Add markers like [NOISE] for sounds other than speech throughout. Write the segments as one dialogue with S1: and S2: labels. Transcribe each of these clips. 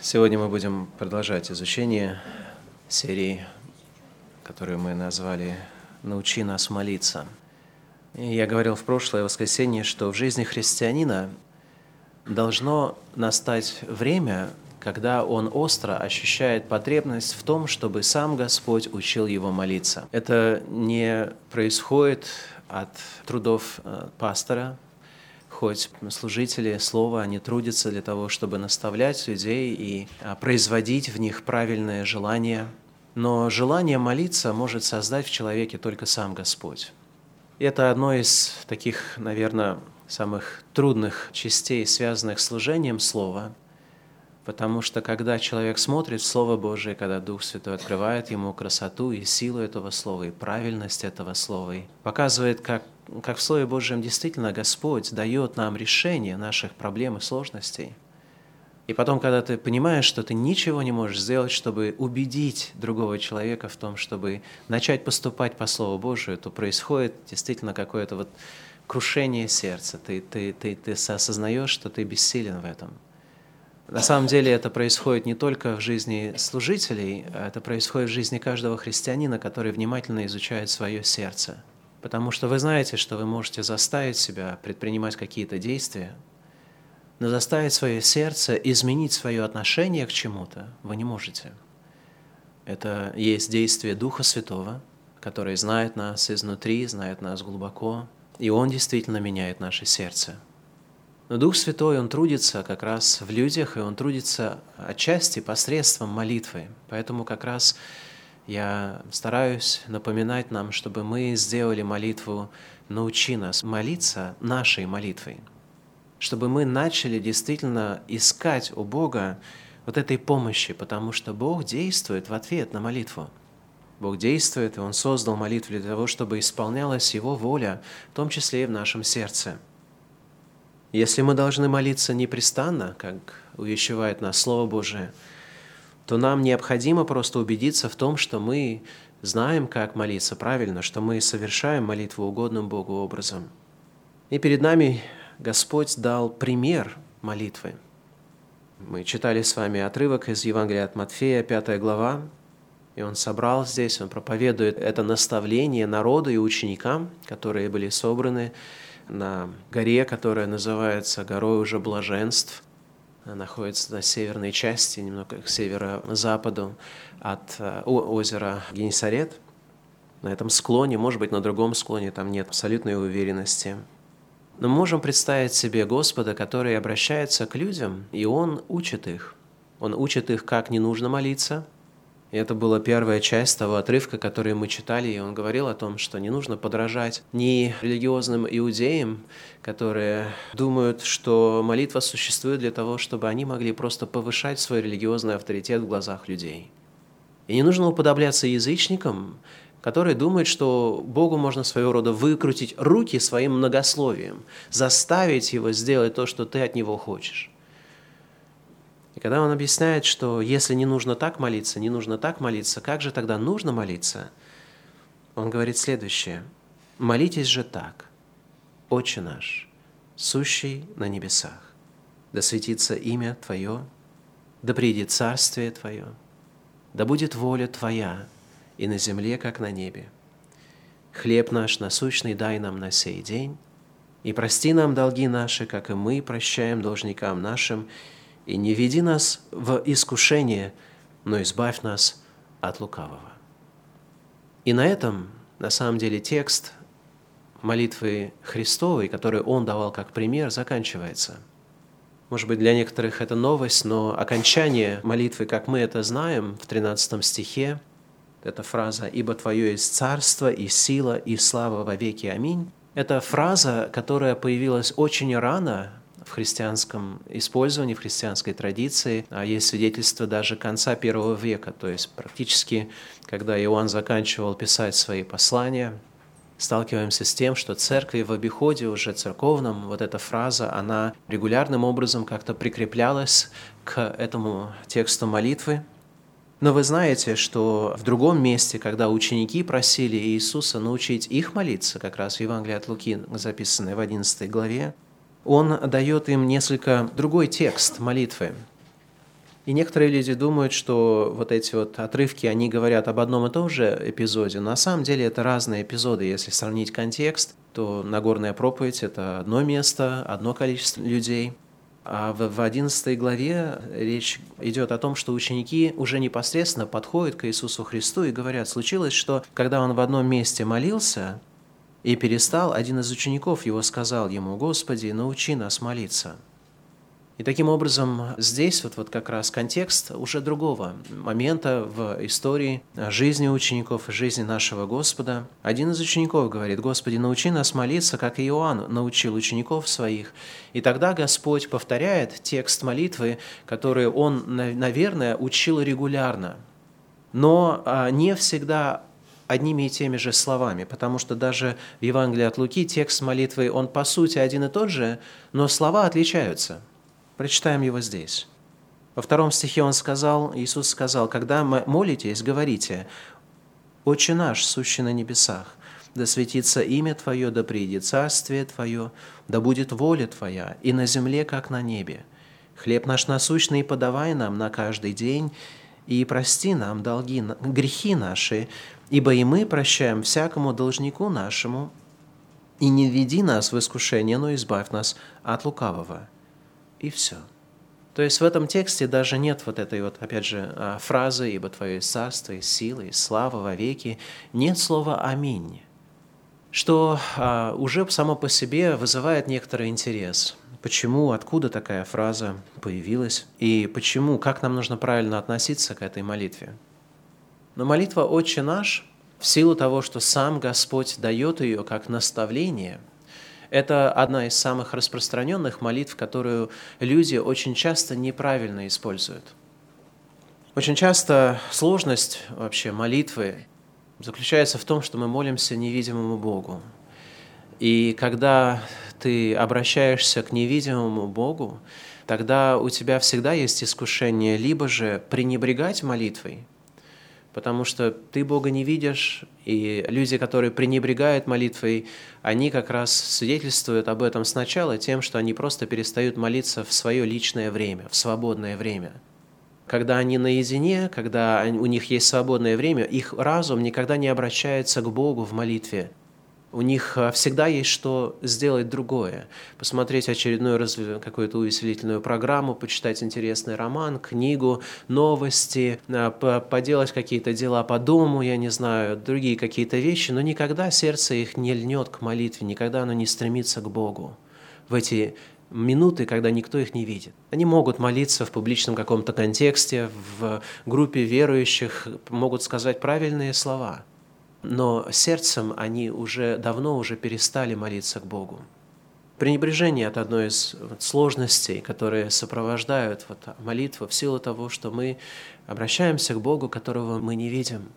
S1: Сегодня мы будем продолжать изучение серии, которую мы назвали «Научи нас молиться». И я говорил в прошлое воскресенье, что в жизни христианина должно настать время, когда он остро ощущает потребность в том, чтобы сам Господь учил его молиться. Это не происходит от трудов э, пастора, хоть служители слова, они трудятся для того, чтобы наставлять людей и а, производить в них правильное желание. Но желание молиться может создать в человеке только сам Господь. Это одно из таких, наверное, самых трудных частей, связанных с служением слова, потому что когда человек смотрит Слово Божие, когда Дух Святой открывает ему красоту и силу этого Слова, и правильность этого Слова, и показывает, как как в Слове Божьем действительно Господь дает нам решение наших проблем и сложностей. И потом, когда ты понимаешь, что ты ничего не можешь сделать, чтобы убедить другого человека в том, чтобы начать поступать по Слову Божию, то происходит действительно какое-то вот крушение сердца. Ты, ты, ты, ты осознаешь, что ты бессилен в этом. На самом деле это происходит не только в жизни служителей, а это происходит в жизни каждого христианина, который внимательно изучает свое сердце – Потому что вы знаете, что вы можете заставить себя предпринимать какие-то действия, но заставить свое сердце изменить свое отношение к чему-то вы не можете. Это есть действие Духа Святого, который знает нас изнутри, знает нас глубоко, и Он действительно меняет наше сердце. Но Дух Святой, Он трудится как раз в людях, и Он трудится отчасти посредством молитвы. Поэтому как раз я стараюсь напоминать нам, чтобы мы сделали молитву «Научи нас молиться нашей молитвой», чтобы мы начали действительно искать у Бога вот этой помощи, потому что Бог действует в ответ на молитву. Бог действует, и Он создал молитву для того, чтобы исполнялась Его воля, в том числе и в нашем сердце. Если мы должны молиться непрестанно, как увещевает нас Слово Божие – то нам необходимо просто убедиться в том, что мы знаем, как молиться правильно, что мы совершаем молитву угодным Богу образом. И перед нами Господь дал пример молитвы. Мы читали с вами отрывок из Евангелия от Матфея, 5 глава, и он собрал здесь, он проповедует это наставление народу и ученикам, которые были собраны на горе, которая называется горой уже блаженств – находится на северной части, немного к северо-западу от э, озера Генесарет. На этом склоне, может быть, на другом склоне, там нет абсолютной уверенности. Но мы можем представить себе Господа, который обращается к людям, и Он учит их. Он учит их, как не нужно молиться – и это была первая часть того отрывка, который мы читали, и он говорил о том, что не нужно подражать ни религиозным иудеям, которые думают, что молитва существует для того, чтобы они могли просто повышать свой религиозный авторитет в глазах людей. И не нужно уподобляться язычникам, которые думают, что Богу можно своего рода выкрутить руки своим многословием, заставить его сделать то, что ты от него хочешь. И когда он объясняет, что если не нужно так молиться, не нужно так молиться, как же тогда нужно молиться? Он говорит следующее. «Молитесь же так, Отче наш, сущий на небесах, да светится имя Твое, да придет царствие Твое, да будет воля Твоя и на земле, как на небе. Хлеб наш насущный дай нам на сей день, и прости нам долги наши, как и мы прощаем должникам нашим, и не веди нас в искушение, но избавь нас от лукавого. И на этом, на самом деле, текст молитвы Христовой, который он давал как пример, заканчивается. Может быть, для некоторых это новость, но окончание молитвы, как мы это знаем, в 13 стихе, эта фраза «Ибо Твое есть царство и сила и слава во веки. Аминь», это фраза, которая появилась очень рано в христианском использовании, в христианской традиции. А есть свидетельство даже конца первого века, то есть практически, когда Иоанн заканчивал писать свои послания, сталкиваемся с тем, что церкви в обиходе уже церковном, вот эта фраза, она регулярным образом как-то прикреплялась к этому тексту молитвы. Но вы знаете, что в другом месте, когда ученики просили Иисуса научить их молиться, как раз в Евангелии от Луки, записанной в 11 главе, он дает им несколько другой текст молитвы. И некоторые люди думают, что вот эти вот отрывки, они говорят об одном и том же эпизоде, на самом деле это разные эпизоды. Если сравнить контекст, то Нагорная проповедь – это одно место, одно количество людей. А в 11 главе речь идет о том, что ученики уже непосредственно подходят к Иисусу Христу и говорят, случилось, что когда он в одном месте молился и перестал, один из учеников его сказал ему, «Господи, научи нас молиться». И таким образом здесь вот, вот как раз контекст уже другого момента в истории жизни учеников, жизни нашего Господа. Один из учеников говорит, «Господи, научи нас молиться, как и Иоанн научил учеников своих». И тогда Господь повторяет текст молитвы, который он, наверное, учил регулярно, но а, не всегда одними и теми же словами, потому что даже в Евангелии от Луки текст молитвы, он по сути один и тот же, но слова отличаются – Прочитаем его здесь. Во втором стихе он сказал, Иисус сказал, «Когда молитесь, говорите, «Отче наш, сущий на небесах, да светится имя Твое, да приидет царствие Твое, да будет воля Твоя, и на земле, как на небе. Хлеб наш насущный подавай нам на каждый день, и прости нам долги, грехи наши, ибо и мы прощаем всякому должнику нашему, и не введи нас в искушение, но избавь нас от лукавого» и все. То есть в этом тексте даже нет вот этой вот, опять же, а, фразы «Ибо Твое царство и сила и слава во веки», нет слова «Аминь», что а, уже само по себе вызывает некоторый интерес. Почему, откуда такая фраза появилась, и почему, как нам нужно правильно относиться к этой молитве. Но молитва «Отче наш» в силу того, что сам Господь дает ее как наставление – это одна из самых распространенных молитв, которую люди очень часто неправильно используют. Очень часто сложность вообще молитвы заключается в том, что мы молимся невидимому Богу. И когда ты обращаешься к невидимому Богу, тогда у тебя всегда есть искушение либо же пренебрегать молитвой, потому что ты Бога не видишь, и люди, которые пренебрегают молитвой, они как раз свидетельствуют об этом сначала тем, что они просто перестают молиться в свое личное время, в свободное время. Когда они наедине, когда у них есть свободное время, их разум никогда не обращается к Богу в молитве – у них а, всегда есть что сделать другое. Посмотреть очередную какую-то увеселительную программу, почитать интересный роман, книгу, новости, а, поделать какие-то дела по дому, я не знаю, другие какие-то вещи, но никогда сердце их не льнет к молитве, никогда оно не стремится к Богу в эти минуты, когда никто их не видит. Они могут молиться в публичном каком-то контексте, в группе верующих, могут сказать правильные слова – но сердцем они уже давно уже перестали молиться к Богу. Пренебрежение – это одно из сложностей, которые сопровождают вот молитву в силу того, что мы обращаемся к Богу, которого мы не видим.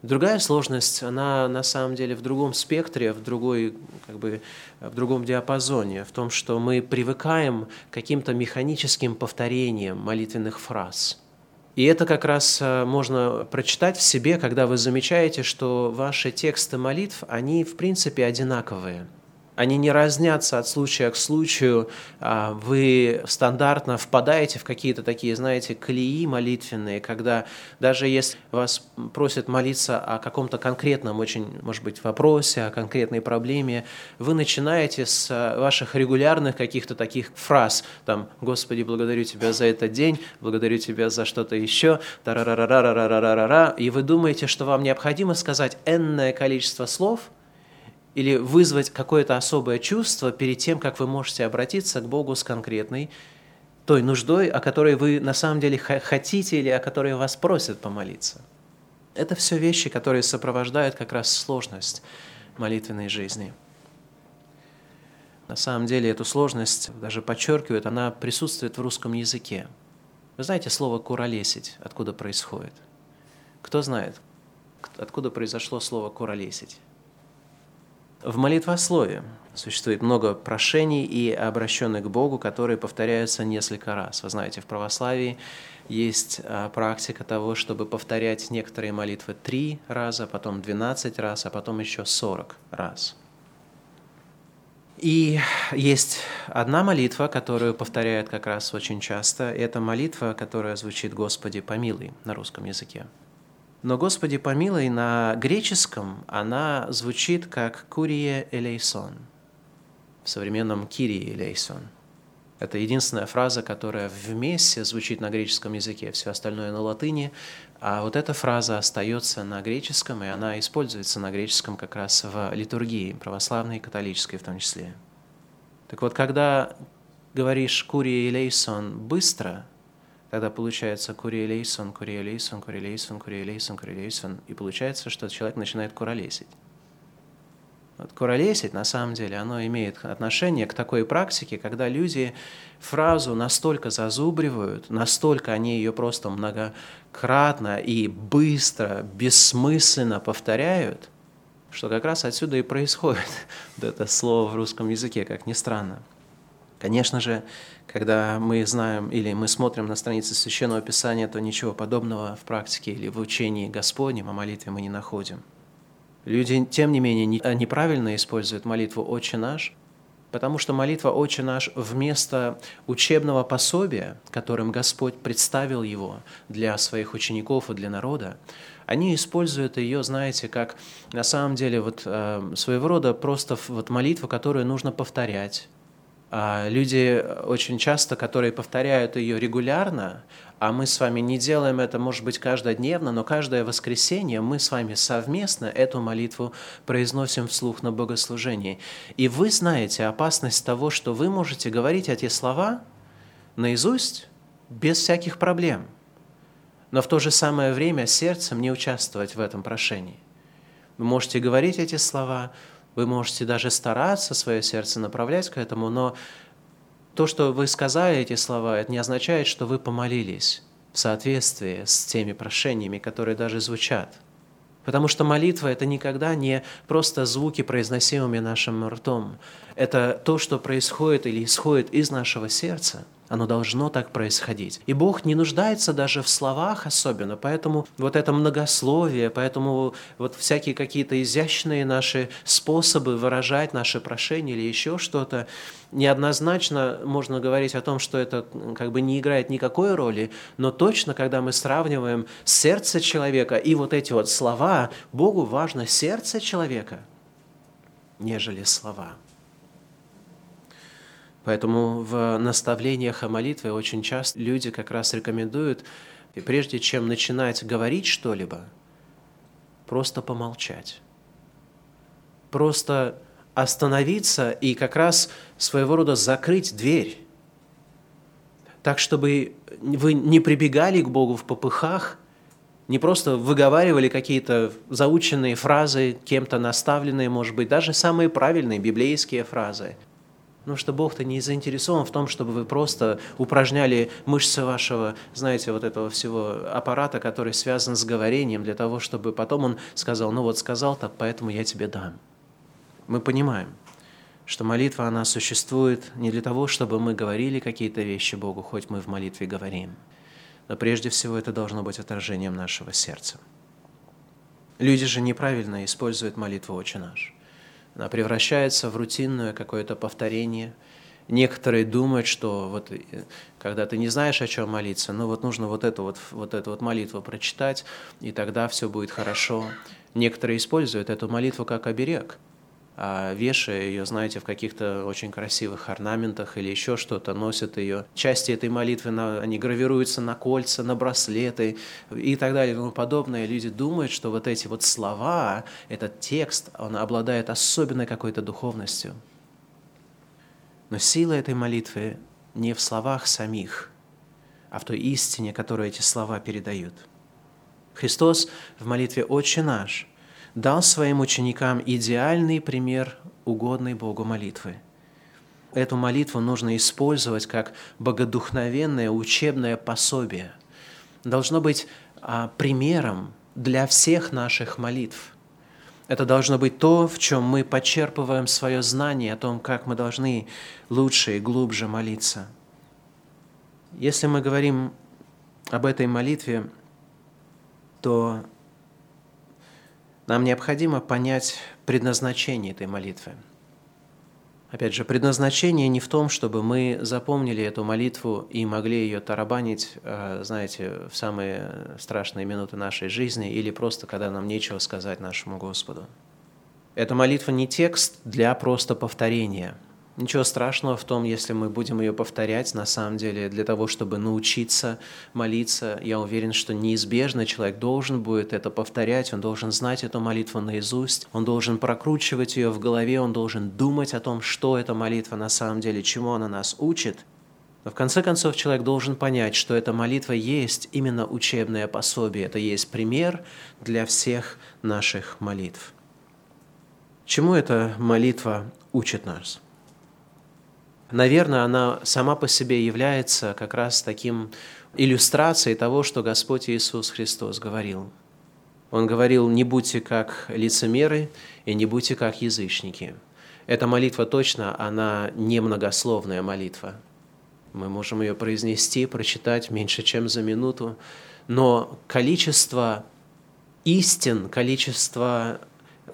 S1: Другая сложность, она на самом деле в другом спектре, в, другой, как бы, в другом диапазоне, в том, что мы привыкаем к каким-то механическим повторениям молитвенных фраз – и это как раз э, можно прочитать в себе, когда вы замечаете, что ваши тексты молитв, они в принципе одинаковые – они не разнятся от случая к случаю. А, вы стандартно впадаете в какие-то такие, знаете, колеи молитвенные, когда даже если вас просят молиться о каком-то конкретном, очень, может быть, вопросе, о конкретной проблеме, вы начинаете с а, ваших регулярных каких-то таких фраз, там, «Господи, благодарю Тебя за этот день, благодарю Тебя за что-то еще», и вы думаете, что вам необходимо сказать энное количество слов – или вызвать какое-то особое чувство перед тем, как вы можете обратиться к Богу с конкретной той нуждой, о которой вы на самом деле хотите или о которой вас просят помолиться. Это все вещи, которые сопровождают как раз сложность молитвенной жизни. На самом деле эту сложность даже подчеркивают, она присутствует в русском языке. Вы знаете слово «куролесить», откуда происходит? Кто знает, откуда произошло слово «куролесить»? В молитвослове существует много прошений и обращенных к Богу, которые повторяются несколько раз. Вы знаете, в православии есть а, практика того, чтобы повторять некоторые молитвы три раза, потом 12 раз, а потом еще 40 раз. И есть одна молитва, которую повторяют как раз очень часто. Это молитва, которая звучит «Господи, помилуй» на русском языке. Но «Господи, помилуй» на греческом она звучит как «Курие элейсон», в современном «Кирие элейсон». Это единственная фраза, которая вместе звучит на греческом языке, все остальное на латыни. А вот эта фраза остается на греческом, и она используется на греческом как раз в литургии, православной и католической в том числе. Так вот, когда говоришь «курия лейсон» быстро, тогда получается «курия лейсон», «курия лейсон», «курия лейсон», «курия лейсон», «курия лейсон», и получается, что человек начинает куролесить. Вот куролесить, на самом деле, оно имеет отношение к такой практике, когда люди фразу настолько зазубривают, настолько они ее просто многократно и быстро, бессмысленно повторяют, что как раз отсюда и происходит [LAUGHS] это слово в русском языке, как ни странно. Конечно же, когда мы знаем или мы смотрим на страницы Священного Писания, то ничего подобного в практике или в учении Господнем о молитве мы не находим. Люди, тем не менее, неправильно используют молитву «Отче наш», потому что молитва «Отче наш» вместо учебного пособия, которым Господь представил его для своих учеников и для народа, они используют ее, знаете, как на самом деле вот э, своего рода просто вот молитву, которую нужно повторять. А люди очень часто, которые повторяют ее регулярно, а мы с вами не делаем это, может быть, каждодневно, но каждое воскресенье мы с вами совместно эту молитву произносим вслух на богослужении. И вы знаете опасность того, что вы можете говорить эти слова наизусть без всяких проблем, но в то же самое время сердцем не участвовать в этом прошении. Вы можете говорить эти слова, вы можете даже стараться свое сердце направлять к этому, но то, что вы сказали эти слова, это не означает, что вы помолились в соответствии с теми прошениями, которые даже звучат. Потому что молитва – это никогда не просто звуки, произносимыми нашим ртом. Это то, что происходит или исходит из нашего сердца – оно должно так происходить. И Бог не нуждается даже в словах особенно, поэтому вот это многословие, поэтому вот всякие какие-то изящные наши способы выражать наши прошения или еще что-то, неоднозначно можно говорить о том, что это как бы не играет никакой роли, но точно, когда мы сравниваем сердце человека и вот эти вот слова, Богу важно сердце человека, нежели слова. Поэтому в наставлениях о молитве очень часто люди как раз рекомендуют, прежде чем начинать говорить что-либо, просто помолчать. Просто остановиться и как раз своего рода закрыть дверь. Так, чтобы вы не прибегали к Богу в попыхах, не просто выговаривали какие-то заученные фразы, кем-то наставленные, может быть, даже самые правильные библейские фразы – Потому что Бог-то не заинтересован в том, чтобы вы просто упражняли мышцы вашего, знаете, вот этого всего аппарата, который связан с говорением, для того, чтобы потом Он сказал, ну вот сказал так, поэтому я тебе дам. Мы понимаем, что молитва, она существует не для того, чтобы мы говорили какие-то вещи Богу, хоть мы в молитве говорим, но прежде всего это должно быть отражением нашего сердца. Люди же неправильно используют молитву «Отче наш». Она превращается в рутинное какое-то повторение. Некоторые думают, что вот э, когда ты не знаешь, о чем молиться, ну вот нужно вот эту вот, вот эту вот молитву прочитать, и тогда все будет хорошо. Некоторые используют эту молитву как оберег – вешая ее, знаете, в каких-то очень красивых орнаментах или еще что-то, носят ее. Части этой молитвы, на, они гравируются на кольца, на браслеты и так далее и тому подобное. Люди думают, что вот эти вот слова, этот текст, он обладает особенной какой-то духовностью. Но сила этой молитвы не в словах самих, а в той истине, которую эти слова передают. Христос в молитве «Отче наш» дал своим ученикам идеальный пример угодной Богу молитвы. Эту молитву нужно использовать как богодухновенное учебное пособие. Должно быть а, примером для всех наших молитв. Это должно быть то, в чем мы почерпываем свое знание о том, как мы должны лучше и глубже молиться. Если мы говорим об этой молитве, то нам необходимо понять предназначение этой молитвы. Опять же, предназначение не в том, чтобы мы запомнили эту молитву и могли ее тарабанить, э, знаете, в самые страшные минуты нашей жизни или просто когда нам нечего сказать нашему Господу. Эта молитва не текст для просто повторения – Ничего страшного в том, если мы будем ее повторять, на самом деле, для того, чтобы научиться молиться. Я уверен, что неизбежно человек должен будет это повторять, он должен знать эту молитву наизусть, он должен прокручивать ее в голове, он должен думать о том, что эта молитва на самом деле, чему она нас учит. Но в конце концов человек должен понять, что эта молитва есть именно учебное пособие, это есть пример для всех наших молитв. Чему эта молитва учит нас? Наверное, она сама по себе является как раз таким иллюстрацией того, что Господь Иисус Христос говорил. Он говорил, не будьте как лицемеры и не будьте как язычники. Эта молитва точно, она не многословная молитва. Мы можем ее произнести, прочитать меньше, чем за минуту, но количество истин, количество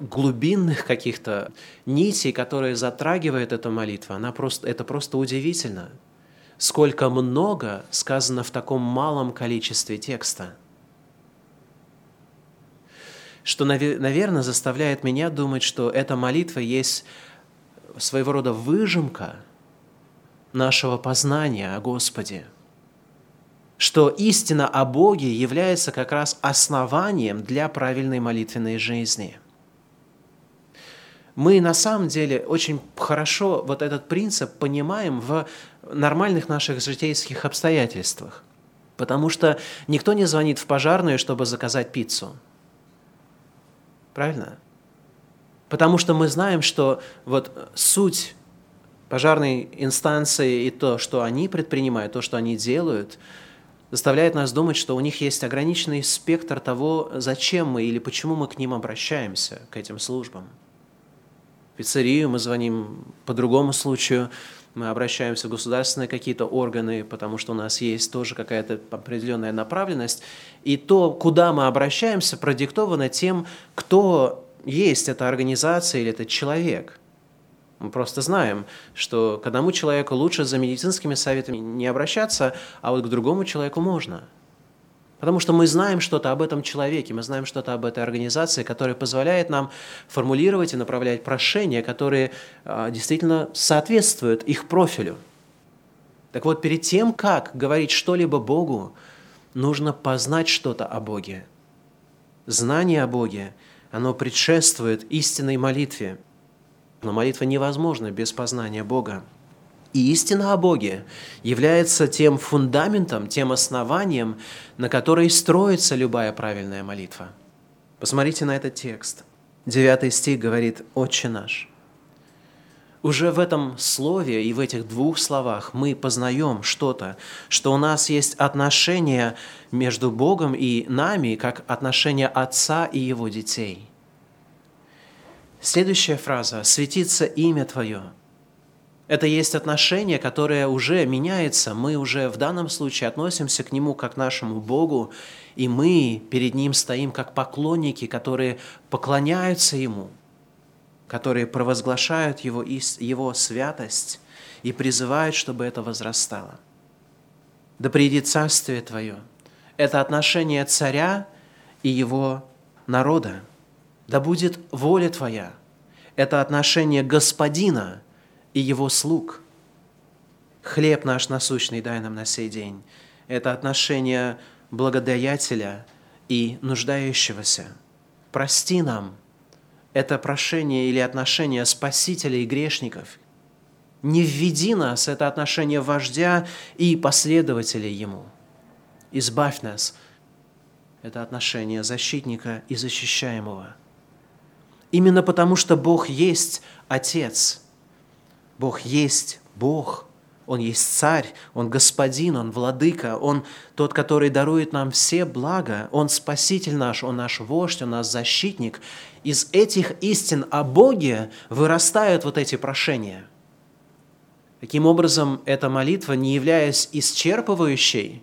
S1: глубинных каких-то нитей, которые затрагивает эта молитва, она просто, это просто удивительно. Сколько много сказано в таком малом количестве текста. Что, наверное, заставляет меня думать, что эта молитва есть своего рода выжимка нашего познания о Господе. Что истина о Боге является как раз основанием для правильной молитвенной жизни – мы на самом деле очень хорошо вот этот принцип понимаем в нормальных наших житейских обстоятельствах. Потому что никто не звонит в пожарную, чтобы заказать пиццу. Правильно? Потому что мы знаем, что вот суть пожарной инстанции и то, что они предпринимают, то, что они делают, заставляет нас думать, что у них есть ограниченный спектр того, зачем мы или почему мы к ним обращаемся, к этим службам пиццерию, мы звоним по другому случаю, мы обращаемся в государственные какие-то органы, потому что у нас есть тоже какая-то определенная направленность. И то, куда мы обращаемся, продиктовано тем, кто есть эта организация или этот человек. Мы просто знаем, что к одному человеку лучше за медицинскими советами не обращаться, а вот к другому человеку можно – Потому что мы знаем что-то об этом человеке, мы знаем что-то об этой организации, которая позволяет нам формулировать и направлять прошения, которые а, действительно соответствуют их профилю. Так вот, перед тем, как говорить что-либо Богу, нужно познать что-то о Боге. Знание о Боге, оно предшествует истинной молитве. Но молитва невозможна без познания Бога. И истина о Боге является тем фундаментом, тем основанием, на которой строится любая правильная молитва. Посмотрите на этот текст. Девятый стих говорит «Отче наш». Уже в этом слове и в этих двух словах мы познаем что-то, что у нас есть отношения между Богом и нами, как отношения отца и его детей. Следующая фраза «Светится имя Твое». Это есть отношение, которое уже меняется. Мы уже в данном случае относимся к Нему как к нашему Богу, и мы перед Ним стоим как поклонники, которые поклоняются Ему, которые провозглашают Его, его святость и призывают, чтобы это возрастало. Да придет Царствие Твое. Это отношение царя и его народа. Да будет воля Твоя. Это отношение Господина – и его слуг. Хлеб наш насущный дай нам на сей день. Это отношение благодаятеля и нуждающегося. Прости нам. Это прошение или отношение спасителя и грешников. Не введи нас, это отношение вождя и последователей ему. Избавь нас, это отношение защитника и защищаемого. Именно потому, что Бог есть Отец – Бог есть Бог, Он есть Царь, Он Господин, Он Владыка, Он тот, который дарует нам все блага, Он Спаситель наш, Он наш вождь, Он наш защитник. Из этих истин о Боге вырастают вот эти прошения. Таким образом, эта молитва, не являясь исчерпывающей,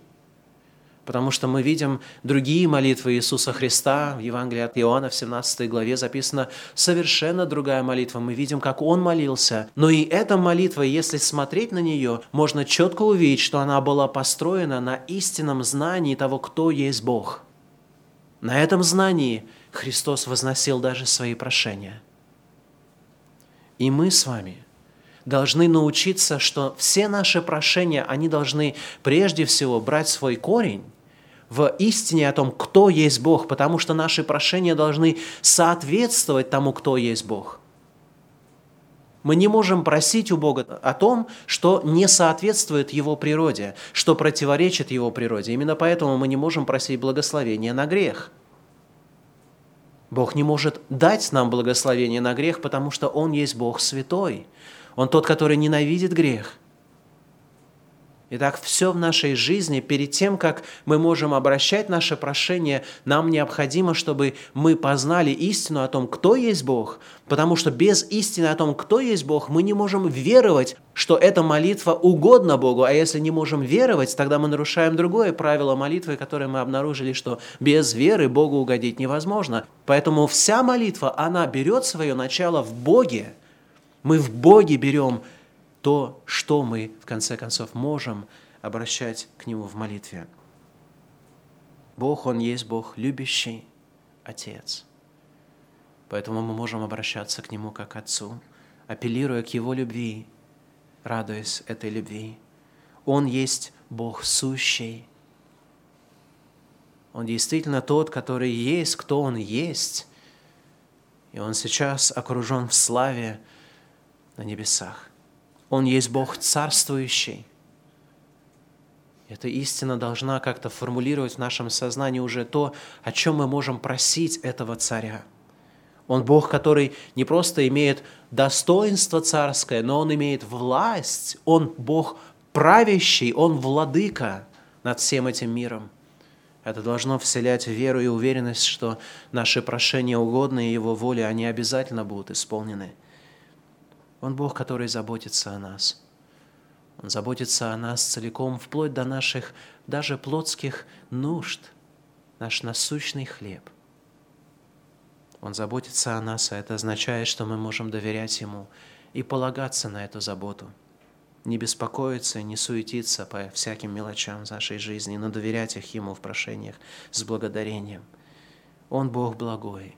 S1: Потому что мы видим другие молитвы Иисуса Христа в Евангелии от Иоанна в 17 главе записана совершенно другая молитва. Мы видим, как Он молился. Но и эта молитва, если смотреть на нее, можно четко увидеть, что она была построена на истинном знании того, кто есть Бог. На этом знании Христос возносил даже свои прошения. И мы с вами должны научиться, что все наши прошения, они должны прежде всего брать свой корень в истине о том, кто есть Бог, потому что наши прошения должны соответствовать тому, кто есть Бог. Мы не можем просить у Бога о том, что не соответствует Его природе, что противоречит Его природе. Именно поэтому мы не можем просить благословения на грех. Бог не может дать нам благословение на грех, потому что Он есть Бог святой. Он тот, который ненавидит грех – Итак, все в нашей жизни, перед тем, как мы можем обращать наше прошение, нам необходимо, чтобы мы познали истину о том, кто есть Бог, потому что без истины о том, кто есть Бог, мы не можем веровать, что эта молитва угодна Богу, а если не можем веровать, тогда мы нарушаем другое правило молитвы, которое мы обнаружили, что без веры Богу угодить невозможно. Поэтому вся молитва, она берет свое начало в Боге. Мы в Боге берем то, что мы, в конце концов, можем обращать к Нему в молитве. Бог, Он есть Бог любящий Отец. Поэтому мы можем обращаться к Нему как Отцу, апеллируя к Его любви, радуясь этой любви. Он есть Бог сущий. Он действительно тот, который есть, кто Он есть. И Он сейчас окружен в славе на небесах. Он есть Бог царствующий. Эта истина должна как-то формулировать в нашем сознании уже то, о чем мы можем просить этого царя. Он Бог, который не просто имеет достоинство царское, но Он имеет власть. Он Бог правящий, Он владыка над всем этим миром. Это должно вселять веру и уверенность, что наши прошения угодные Его воле, они обязательно будут исполнены – он Бог, который заботится о нас. Он заботится о нас целиком, вплоть до наших даже плотских нужд, наш насущный хлеб. Он заботится о нас, а это означает, что мы можем доверять Ему и полагаться на эту заботу. Не беспокоиться, не суетиться по всяким мелочам нашей жизни, но доверять их Ему в прошениях с благодарением. Он Бог благой.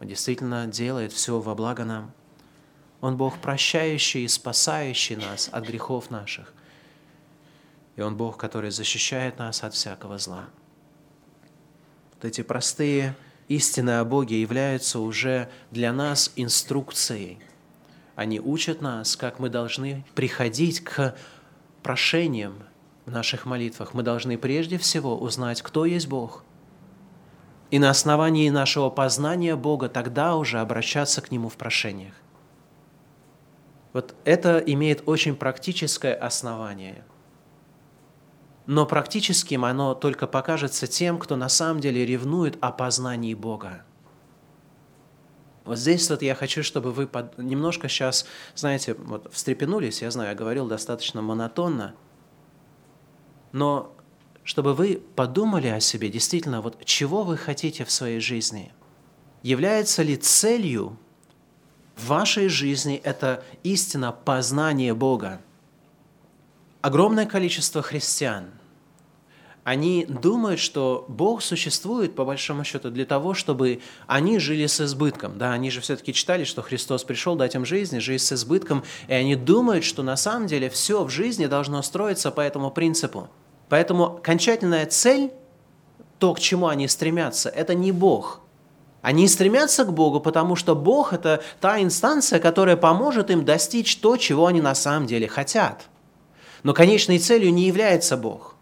S1: Он действительно делает все во благо нам – он Бог прощающий и спасающий нас от грехов наших. И Он Бог, который защищает нас от всякого зла. Вот эти простые истины о Боге являются уже для нас инструкцией. Они учат нас, как мы должны приходить к прошениям в наших молитвах. Мы должны прежде всего узнать, кто есть Бог. И на основании нашего познания Бога тогда уже обращаться к Нему в прошениях. Вот это имеет очень практическое основание. Но практическим оно только покажется тем, кто на самом деле ревнует о познании Бога. Вот здесь вот я хочу, чтобы вы под... немножко сейчас, знаете, вот встрепенулись, я знаю, я говорил достаточно монотонно, но чтобы вы подумали о себе, действительно, вот чего вы хотите в своей жизни. Является ли целью в вашей жизни это истина познания Бога. Огромное количество христиан, они думают, что Бог существует, по большому счету, для того, чтобы они жили с избытком. Да, они же все-таки читали, что Христос пришел дать им жизнь, жизнь с избытком, и они думают, что на самом деле все в жизни должно строиться по этому принципу. Поэтому окончательная цель, то, к чему они стремятся, это не Бог – они стремятся к Богу, потому что Бог – это та инстанция, которая поможет им достичь то, чего они на самом деле хотят. Но конечной целью не является Бог.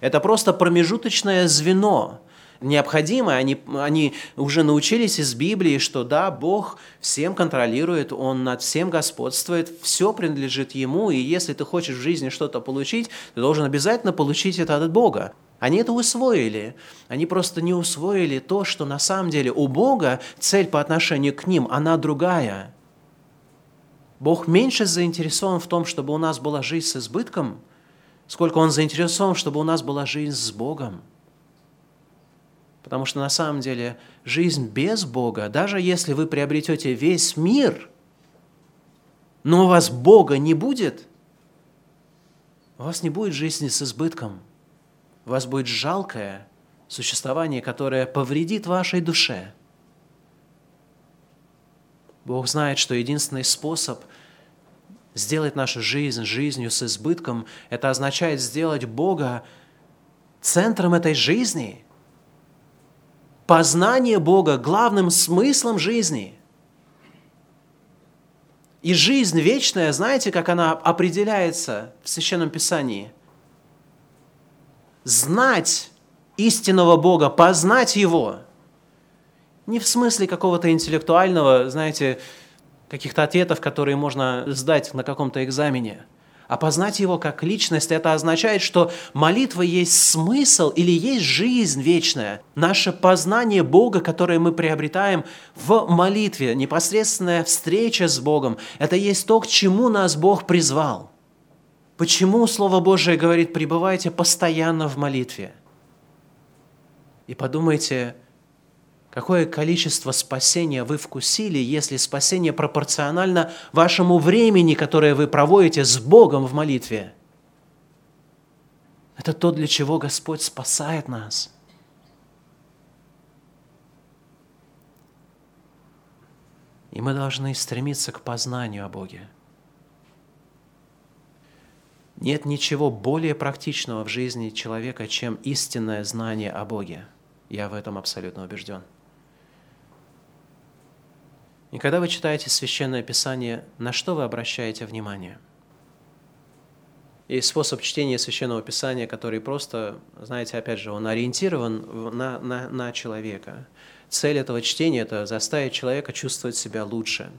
S1: Это просто промежуточное звено, необходимое. Они, они уже научились из Библии, что да, Бог всем контролирует, Он над всем господствует, все принадлежит Ему, и если ты хочешь в жизни что-то получить, ты должен обязательно получить это от Бога. Они это усвоили. Они просто не усвоили то, что на самом деле у Бога цель по отношению к ним, она другая. Бог меньше заинтересован в том, чтобы у нас была жизнь с избытком, сколько Он заинтересован, чтобы у нас была жизнь с Богом – Потому что на самом деле жизнь без Бога, даже если вы приобретете весь мир, но у вас Бога не будет, у вас не будет жизни с избытком. Вас будет жалкое существование, которое повредит вашей душе. Бог знает, что единственный способ сделать нашу жизнь жизнью с избытком, это означает сделать Бога центром этой жизни – познание Бога главным смыслом жизни. И жизнь вечная, знаете, как она определяется в Священном Писании? Знать истинного Бога, познать Его. Не в смысле какого-то интеллектуального, знаете, каких-то ответов, которые можно сдать на каком-то экзамене – Опознать Его как личность – это означает, что молитва есть смысл или есть жизнь вечная. Наше познание Бога, которое мы приобретаем в молитве, непосредственная встреча с Богом – это есть то, к чему нас Бог призвал. Почему Слово Божие говорит «пребывайте постоянно в молитве»? И подумайте, Какое количество спасения вы вкусили, если спасение пропорционально вашему времени, которое вы проводите с Богом в молитве? Это то, для чего Господь спасает нас. И мы должны стремиться к познанию о Боге. Нет ничего более практичного в жизни человека, чем истинное знание о Боге. Я в этом абсолютно убежден. И когда вы читаете Священное Писание, на что вы обращаете внимание? Есть способ чтения Священного Писания, который просто, знаете, опять же, он ориентирован на, на, на человека. Цель этого чтения – это заставить человека чувствовать себя лучше.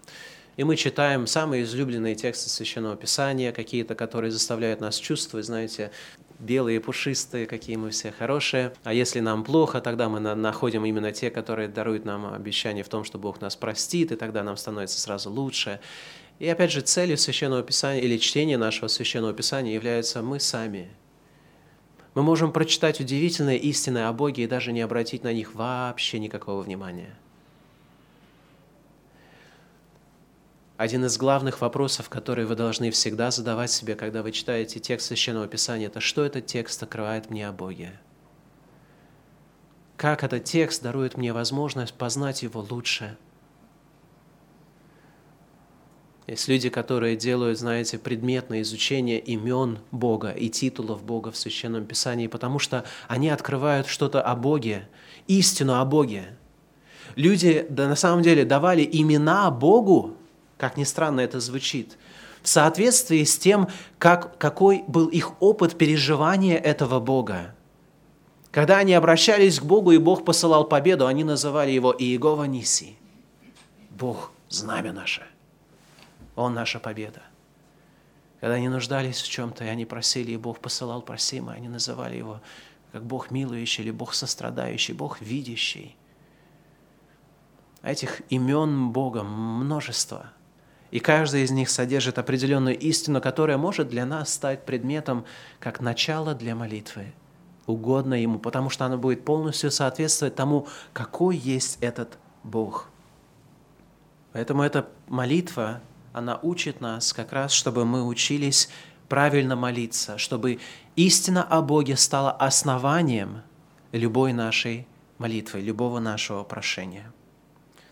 S1: И мы читаем самые излюбленные тексты Священного Писания, какие-то, которые заставляют нас чувствовать, знаете, белые, пушистые, какие мы все хорошие. А если нам плохо, тогда мы находим именно те, которые даруют нам обещание в том, что Бог нас простит, и тогда нам становится сразу лучше. И опять же, целью Священного Писания или чтения нашего Священного Писания является мы сами. Мы можем прочитать удивительные истины о Боге и даже не обратить на них вообще никакого внимания – Один из главных вопросов, которые вы должны всегда задавать себе, когда вы читаете текст Священного Писания, это что этот текст открывает мне о Боге? Как этот текст дарует мне возможность познать его лучше? Есть люди, которые делают, знаете, предметное изучение имен Бога и титулов Бога в Священном Писании, потому что они открывают что-то о Боге, истину о Боге. Люди да, на самом деле давали имена Богу, как ни странно это звучит, в соответствии с тем, как, какой был их опыт переживания этого Бога. Когда они обращались к Богу, и Бог посылал победу, они называли его Иегова Ниси. Бог – знамя наше. Он – наша победа. Когда они нуждались в чем-то, и они просили, и Бог посылал просимое, они называли его как Бог милующий или Бог сострадающий, Бог видящий. Этих имен Бога множество – и каждый из них содержит определенную истину, которая может для нас стать предметом как начало для молитвы, угодно Ему, потому что она будет полностью соответствовать тому, какой есть этот Бог. Поэтому эта молитва, она учит нас как раз, чтобы мы учились правильно молиться, чтобы истина о Боге стала основанием любой нашей молитвы, любого нашего прошения.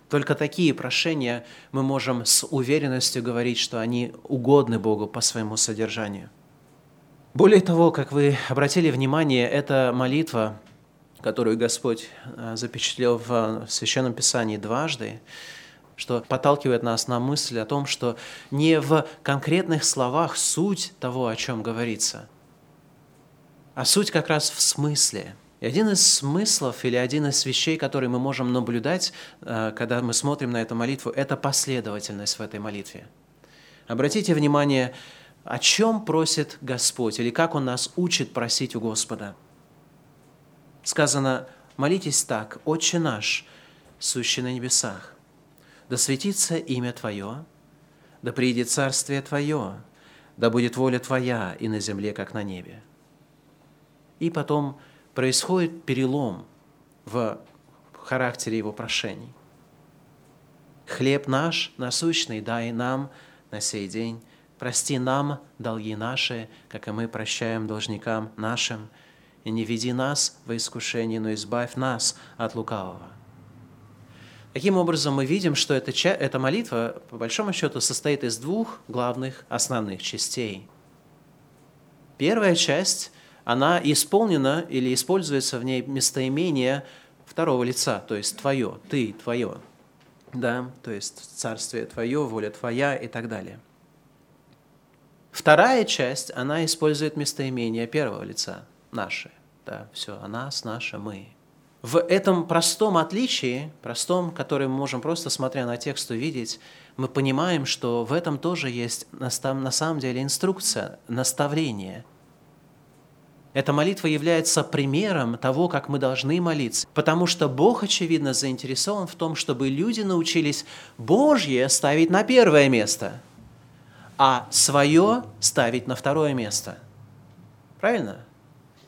S1: Только такие прошения мы можем с уверенностью говорить, что они угодны Богу по своему содержанию. Более того, как вы обратили внимание, эта молитва, которую Господь э, запечатлел в Священном Писании дважды, что подталкивает нас на мысль о том, что не в конкретных словах суть того, о чем говорится, а суть как раз в смысле – и один из смыслов или один из вещей, которые мы можем наблюдать, э, когда мы смотрим на эту молитву, это последовательность в этой молитве. Обратите внимание, о чем просит Господь или как Он нас учит просить у Господа. Сказано, молитесь так, «Отче наш, сущий на небесах, да светится имя Твое, да приидет царствие Твое, да будет воля Твоя и на земле, как на небе». И потом происходит перелом в характере его прошений. «Хлеб наш насущный дай нам на сей день, прости нам долги наши, как и мы прощаем должникам нашим, и не веди нас во искушение, но избавь нас от лукавого». Таким образом, мы видим, что эта, эта молитва, по большому счету, состоит из двух главных основных частей. Первая часть, она исполнена или используется в ней местоимение второго лица, то есть твое, ты, твое, да, то есть царствие твое, воля твоя и так далее. Вторая часть, она использует местоимение первого лица, наше, да, все, о нас, наше, мы. В этом простом отличии, простом, который мы можем просто смотря на текст увидеть, мы понимаем, что в этом тоже есть на самом деле инструкция, наставление. Эта молитва является примером того, как мы должны молиться, потому что Бог, очевидно, заинтересован в том, чтобы люди научились Божье ставить на первое место, а свое ставить на второе место. Правильно?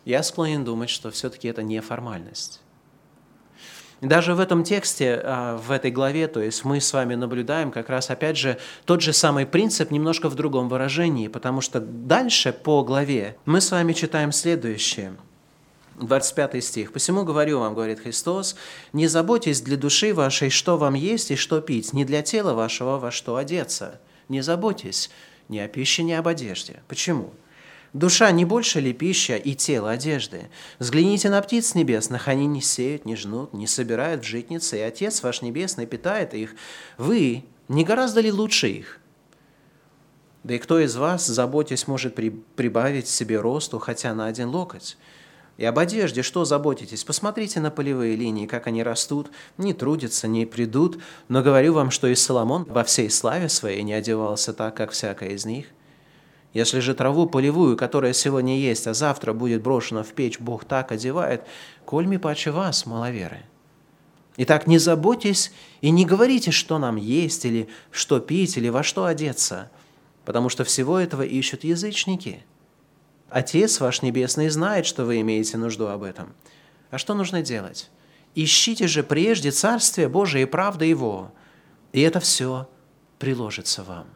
S1: Я склонен думать, что все-таки это не формальность. Даже в этом тексте, а, в этой главе, то есть мы с вами наблюдаем как раз, опять же, тот же самый принцип немножко в другом выражении, потому что дальше по главе мы с вами читаем следующее. 25 стих. «Посему говорю вам, говорит Христос, не заботьтесь для души вашей, что вам есть и что пить, не для тела вашего, во что одеться. Не заботьтесь ни о пище, ни об одежде». Почему? Душа не больше ли пища и тело одежды? Взгляните на птиц небесных, они не сеют, не жнут, не собирают в житницы, и Отец ваш Небесный питает их. Вы не гораздо ли лучше их? Да и кто из вас, заботясь, может прибавить себе росту хотя на один локоть? И об одежде что заботитесь? Посмотрите на полевые линии, как они растут, не трудятся, не придут. Но говорю вам, что и Соломон во всей славе своей не одевался так, как всякая из них – если же траву полевую, которая сегодня есть, а завтра будет брошена в печь, Бог так одевает, кольми паче вас, маловеры. Итак, не заботьтесь и не говорите, что нам есть, или что пить, или во что одеться, потому что всего этого ищут язычники. Отец ваш Небесный знает, что вы имеете нужду об этом. А что нужно делать? Ищите же прежде Царствие Божие и правда Его, и это все приложится вам.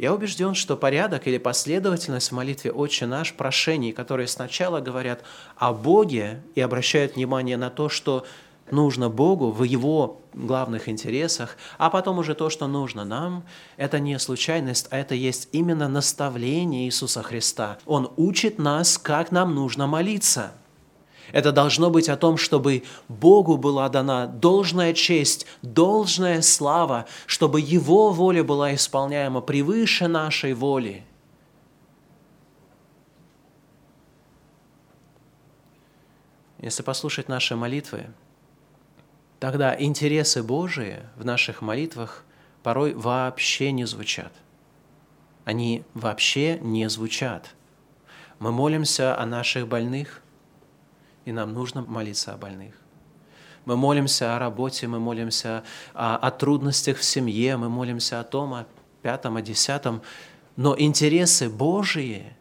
S1: Я убежден, что порядок или последовательность в молитве «Отче наш» прошений, которые сначала говорят о Боге и обращают внимание на то, что нужно Богу в Его главных интересах, а потом уже то, что нужно нам, это не случайность, а это есть именно наставление Иисуса Христа. Он учит нас, как нам нужно молиться – это должно быть о том, чтобы Богу была дана должная честь, должная слава, чтобы Его воля была исполняема превыше нашей воли. Если послушать наши молитвы, тогда интересы Божии в наших молитвах порой вообще не звучат. Они вообще не звучат. Мы молимся о наших больных – и нам нужно молиться о больных. Мы молимся о работе, мы молимся о, о трудностях в семье, мы молимся о том, о пятом, о десятом, но интересы Божьи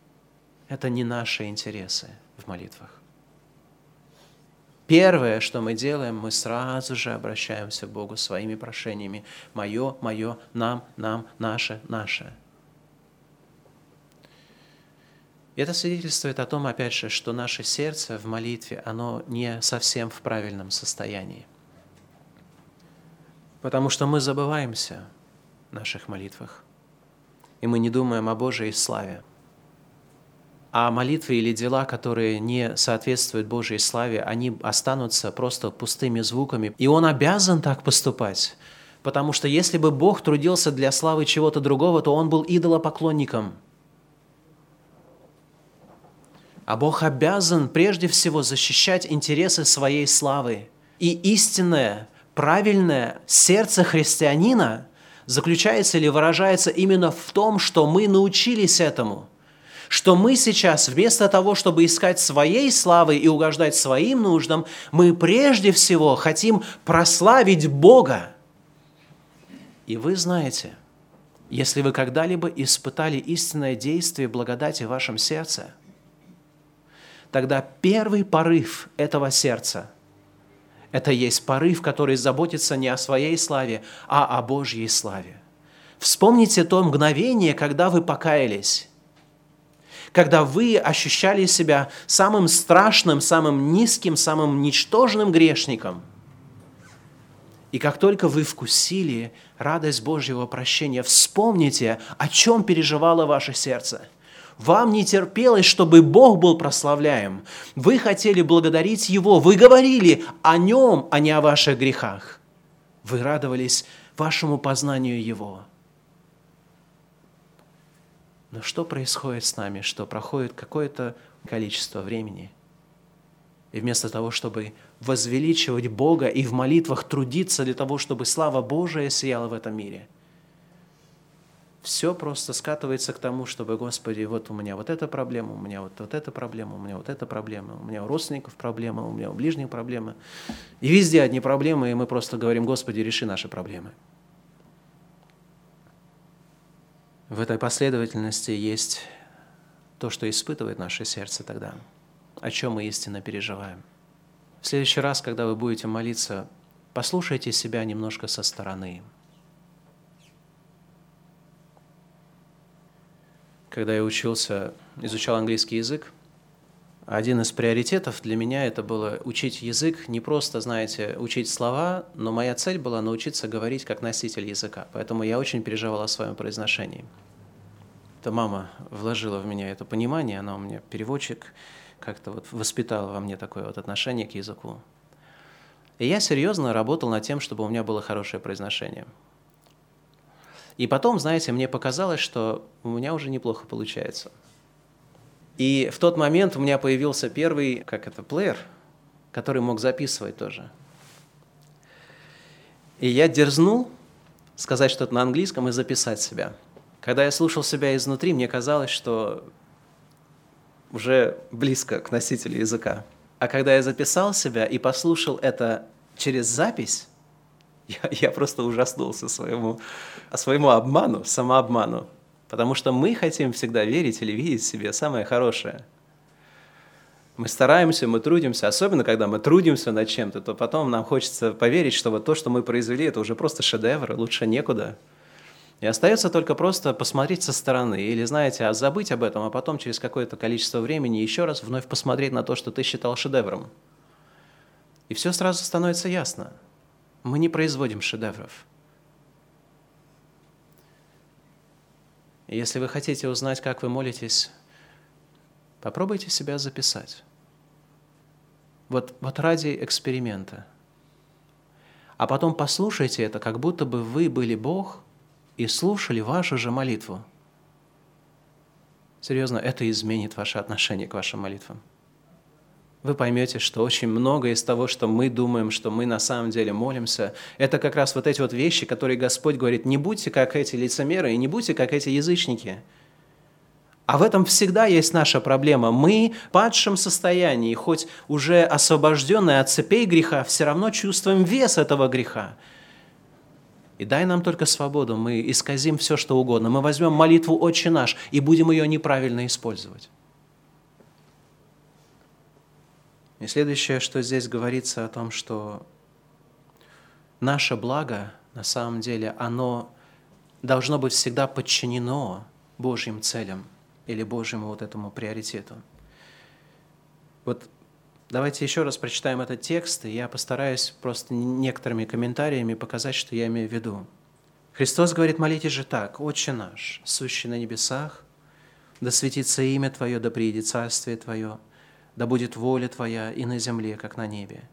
S1: – это не наши интересы в молитвах. Первое, что мы делаем, мы сразу же обращаемся к Богу своими прошениями. Мое, мое, нам, нам, наше, наше – это свидетельствует о том, опять же, что наше сердце в молитве, оно не совсем в правильном состоянии. Потому что мы забываемся в наших молитвах, и мы не думаем о Божьей славе. А молитвы или дела, которые не соответствуют Божьей славе, они останутся просто пустыми звуками. И Он обязан так поступать, потому что если бы Бог трудился для славы чего-то другого, то Он был идолопоклонником – а Бог обязан прежде всего защищать интересы своей славы. И истинное, правильное сердце христианина заключается или выражается именно в том, что мы научились этому – что мы сейчас вместо того, чтобы искать своей славы и угождать своим нуждам, мы прежде всего хотим прославить Бога. И вы знаете, если вы когда-либо испытали истинное действие благодати в вашем сердце – тогда первый порыв этого сердца – это есть порыв, который заботится не о своей славе, а о Божьей славе. Вспомните то мгновение, когда вы покаялись, когда вы ощущали себя самым страшным, самым низким, самым ничтожным грешником. И как только вы вкусили радость Божьего прощения, вспомните, о чем переживало ваше сердце – вам не терпелось, чтобы Бог был прославляем. Вы хотели благодарить Его. Вы говорили о Нем, а не о ваших грехах. Вы радовались вашему познанию Его. Но что происходит с нами, что проходит какое-то количество времени, и вместо того, чтобы возвеличивать Бога и в молитвах трудиться для того, чтобы слава Божия сияла в этом мире, все просто скатывается к тому, чтобы, Господи, вот у меня вот эта проблема, у меня вот, вот эта проблема, у меня вот эта проблема, у меня у родственников проблема, у меня у ближних проблемы. И везде одни проблемы, и мы просто говорим, Господи, реши наши проблемы. В этой последовательности есть то, что испытывает наше сердце тогда, о чем мы истинно переживаем. В следующий раз, когда вы будете молиться, послушайте себя немножко со стороны. Когда я учился, изучал английский язык, один из приоритетов для меня это было учить язык, не просто, знаете, учить слова, но моя цель была научиться говорить как носитель языка. Поэтому я очень переживал о своем произношении. Это мама вложила в меня это понимание, она у меня переводчик, как-то вот воспитала во мне такое вот отношение к языку. И я серьезно работал над тем, чтобы у меня было хорошее произношение. И потом, знаете, мне показалось, что у меня уже неплохо получается – и в тот момент у меня появился первый, как это, плеер, который мог записывать тоже. И я дерзнул сказать что-то на английском и записать себя. Когда я слушал себя изнутри, мне казалось, что уже близко к носителю языка. А когда я записал себя и послушал это через запись, я, я просто ужаснулся своему, своему обману, самообману. Потому что мы хотим всегда верить или видеть в себе самое хорошее. Мы стараемся, мы трудимся, особенно когда мы трудимся над чем-то, то потом нам хочется поверить, что вот то, что мы произвели, это уже просто шедевр, лучше некуда. И остается только просто посмотреть со стороны, или, знаете, а забыть об этом, а потом через какое-то количество времени еще раз вновь посмотреть на то, что ты считал шедевром. И все сразу становится ясно. Мы не производим шедевров. если вы хотите узнать, как вы молитесь, попробуйте себя записать. Вот, вот ради эксперимента. А потом послушайте это, как будто бы вы были Бог и слушали вашу же молитву. Серьезно, это изменит ваше отношение к вашим молитвам вы поймете, что очень много из того, что мы думаем, что мы на самом деле молимся, это как раз вот эти вот вещи, которые Господь говорит, не будьте как эти лицемеры и не будьте как эти язычники. А в этом всегда есть наша проблема. Мы в падшем состоянии, хоть уже освобожденные от цепей греха, все равно чувствуем вес этого греха. И дай нам только свободу, мы исказим все, что угодно. Мы возьмем молитву «Отче наш» и будем ее неправильно использовать. И следующее, что здесь говорится о том, что наше благо, на самом деле, оно должно быть всегда подчинено Божьим целям или Божьему вот этому приоритету. Вот давайте еще раз прочитаем этот текст, и я постараюсь просто некоторыми комментариями показать, что я имею в виду. Христос говорит, молитесь же так, «Отче наш, сущий на небесах, да светится имя Твое, да приедет царствие Твое, да будет воля Твоя и на земле, как на небе.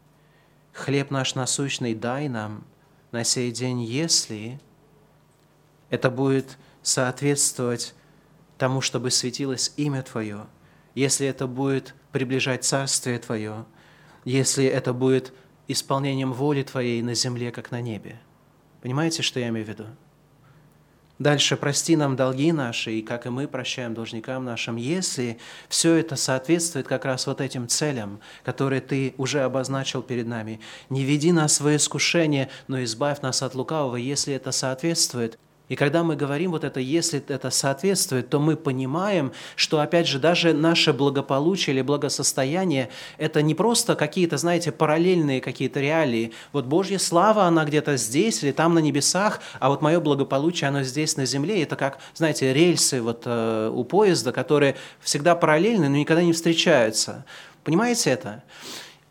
S1: Хлеб наш насущный дай нам на сей день, если это будет соответствовать тому, чтобы светилось имя Твое, если это будет приближать Царствие Твое, если это будет исполнением воли Твоей на земле, как на небе. Понимаете, что я имею в виду? Дальше прости нам долги наши, и как и мы прощаем должникам нашим, если все это соответствует как раз вот этим целям, которые Ты уже обозначил перед нами. Не веди нас в искушение, но избавь нас от лукавого, если это соответствует. И когда мы говорим вот это, если это соответствует, то мы понимаем, что, опять же, даже наше благополучие или благосостояние – это не просто какие-то, знаете, параллельные какие-то реалии. Вот Божья слава, она где-то здесь или там на небесах, а вот мое благополучие, оно здесь на земле. Это как, знаете, рельсы вот, э, у поезда, которые всегда параллельны, но никогда не встречаются. Понимаете это?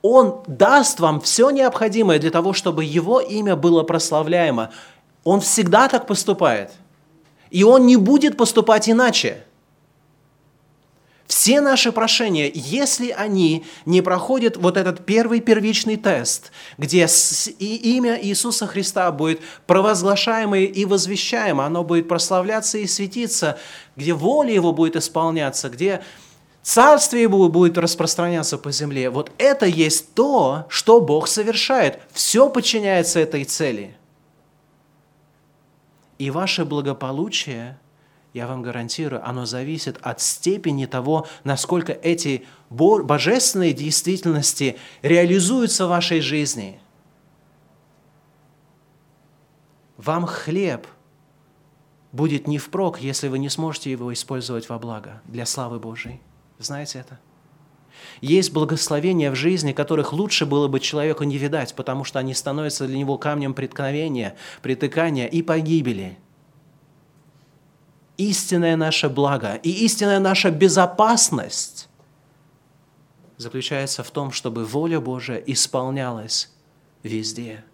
S1: Он даст вам все необходимое для того, чтобы Его имя было прославляемо. Он всегда так поступает. И Он не будет поступать иначе. Все наши прошения, если они не проходят вот этот первый первичный тест, где имя Иисуса Христа будет провозглашаемо и возвещаемо, оно будет прославляться и светиться, где воля Его будет исполняться, где Царствие Его будет распространяться по земле. Вот это есть то, что Бог совершает. Все подчиняется этой цели – и ваше благополучие, я вам гарантирую, оно зависит от степени того, насколько эти божественные действительности реализуются в вашей жизни. Вам хлеб будет не впрок, если вы не сможете его использовать во благо, для славы Божией. Знаете это? Есть благословения в жизни, которых лучше было бы человеку не видать, потому что они становятся для него камнем преткновения, притыкания и погибели. Истинное наше благо и истинная наша безопасность заключается в том, чтобы воля Божия исполнялась везде –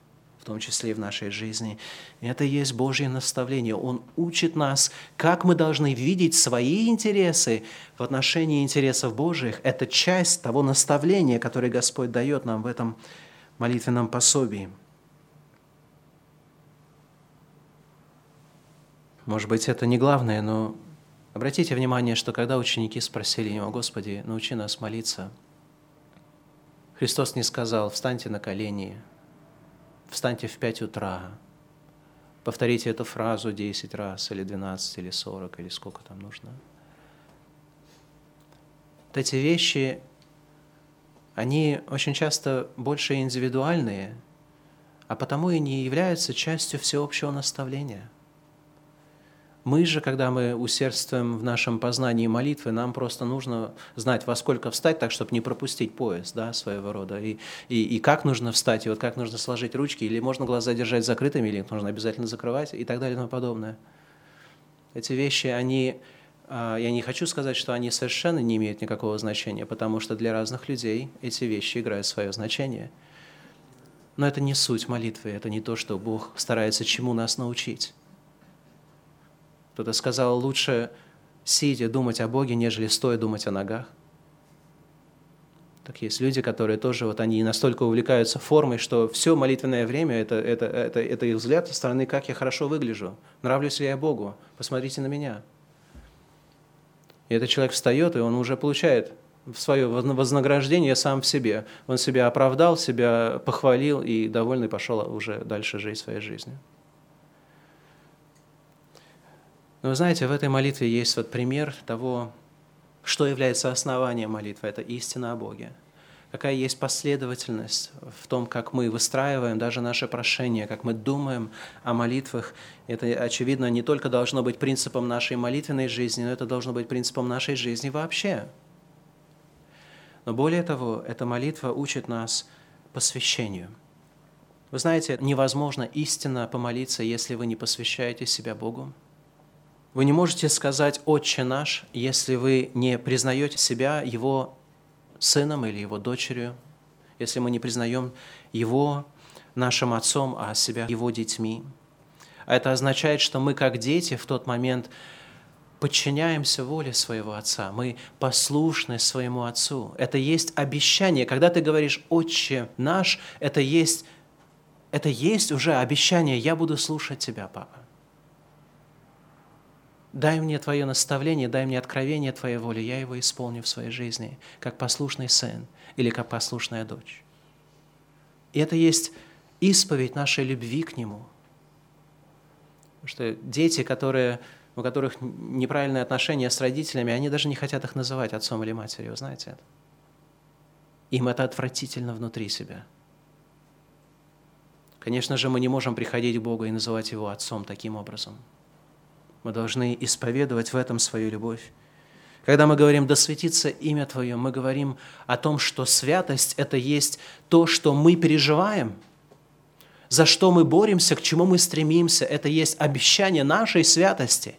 S1: том числе и в нашей жизни. Это и есть Божье наставление. Он учит нас, как мы должны видеть свои интересы в отношении интересов Божьих. Это часть того наставления, которое Господь дает нам в этом молитвенном пособии. Может быть, это не главное, но обратите внимание, что когда ученики спросили Его, «Господи, научи нас молиться», Христос не сказал «встаньте на колени», встаньте в 5 утра, повторите эту фразу 10 раз, или 12, или 40, или сколько там нужно. Вот эти вещи, они очень часто больше индивидуальные, а потому и не являются частью всеобщего наставления – мы же, когда мы усердствуем в нашем познании молитвы, нам просто нужно знать, во сколько встать, так, чтобы не пропустить пояс да, своего рода, и, и, и как нужно встать, и вот как нужно сложить ручки, или можно глаза держать закрытыми, или их нужно обязательно закрывать, и так далее и тому подобное. Эти вещи, они, а, я не хочу сказать, что они совершенно не имеют никакого значения, потому что для разных людей эти вещи играют свое значение. Но это не суть молитвы, это не то, что Бог старается чему нас научить. Кто-то сказал, лучше сидя думать о Боге, нежели стоя думать о ногах. Так есть люди, которые тоже, вот они настолько увлекаются формой, что все молитвенное время это, это, это, это их взгляд со стороны, как я хорошо выгляжу, нравлюсь ли я Богу, посмотрите на меня. И этот человек встает, и он уже получает свое вознаграждение сам в себе. Он себя оправдал, себя похвалил и довольный пошел уже дальше жить своей жизнью. Но вы знаете, в этой молитве есть вот пример того, что является основанием молитвы. Это истина о Боге. Какая есть последовательность в том, как мы выстраиваем даже наше прошение, как мы думаем о молитвах. Это, очевидно, не только должно быть принципом нашей молитвенной жизни, но это должно быть принципом нашей жизни вообще. Но более того, эта молитва учит нас посвящению. Вы знаете, невозможно истинно помолиться, если вы не посвящаете себя Богу. Вы не можете сказать «Отче наш», если вы не признаете себя Его сыном или Его дочерью, если мы не признаем Его нашим отцом, а себя Его детьми. А это означает, что мы, как дети, в тот момент подчиняемся воле своего Отца, мы послушны своему Отцу. Это есть обещание. Когда ты говоришь «Отче наш», это есть, это есть уже обещание «Я буду слушать Тебя, Папа». Дай мне Твое наставление, дай мне откровение Твоей воли, я его исполню в своей жизни, как послушный сын или как послушная дочь. И это есть исповедь нашей любви к Нему. Потому что дети, которые, у которых неправильные отношения с родителями, они даже не хотят их называть отцом или матерью, знаете это? Им это отвратительно внутри себя. Конечно же, мы не можем приходить к Богу и называть Его отцом таким образом – Мы должны исповедовать в этом свою любовь. Когда мы говорим «да светится имя Твое», мы говорим о том, что святость – это есть то, что мы переживаем, за что мы боремся, к чему мы стремимся. Это есть обещание нашей святости.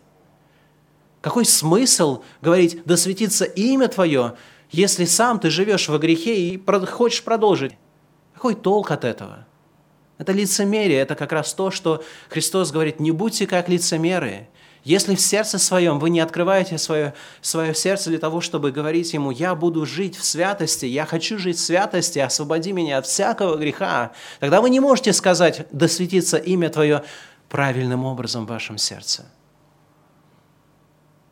S1: Какой смысл говорить «да светится имя Твое», если сам ты живешь во грехе и хочешь продолжить? Какой толк от этого? Это лицемерие, это как раз то, что Христос говорит, не будьте как лицемеры, если в сердце своем вы не открываете свое, свое сердце для того, чтобы говорить Ему, «Я буду жить в святости, я хочу жить в святости, освободи меня от всякого греха», тогда вы не можете сказать «Да светится имя Твое» правильным образом в вашем сердце.